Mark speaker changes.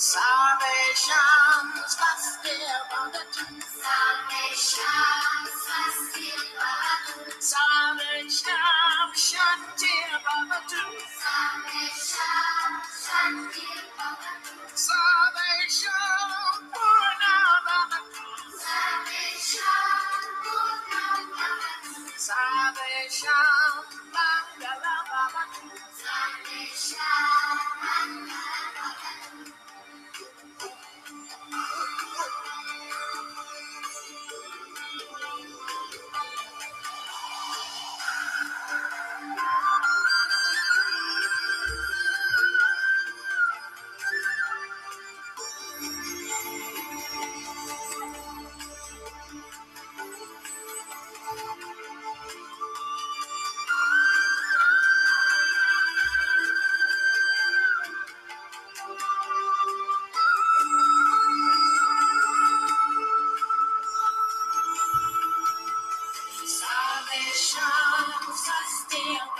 Speaker 1: Salvation, Swasti Bhavatu. Salvation, Swasti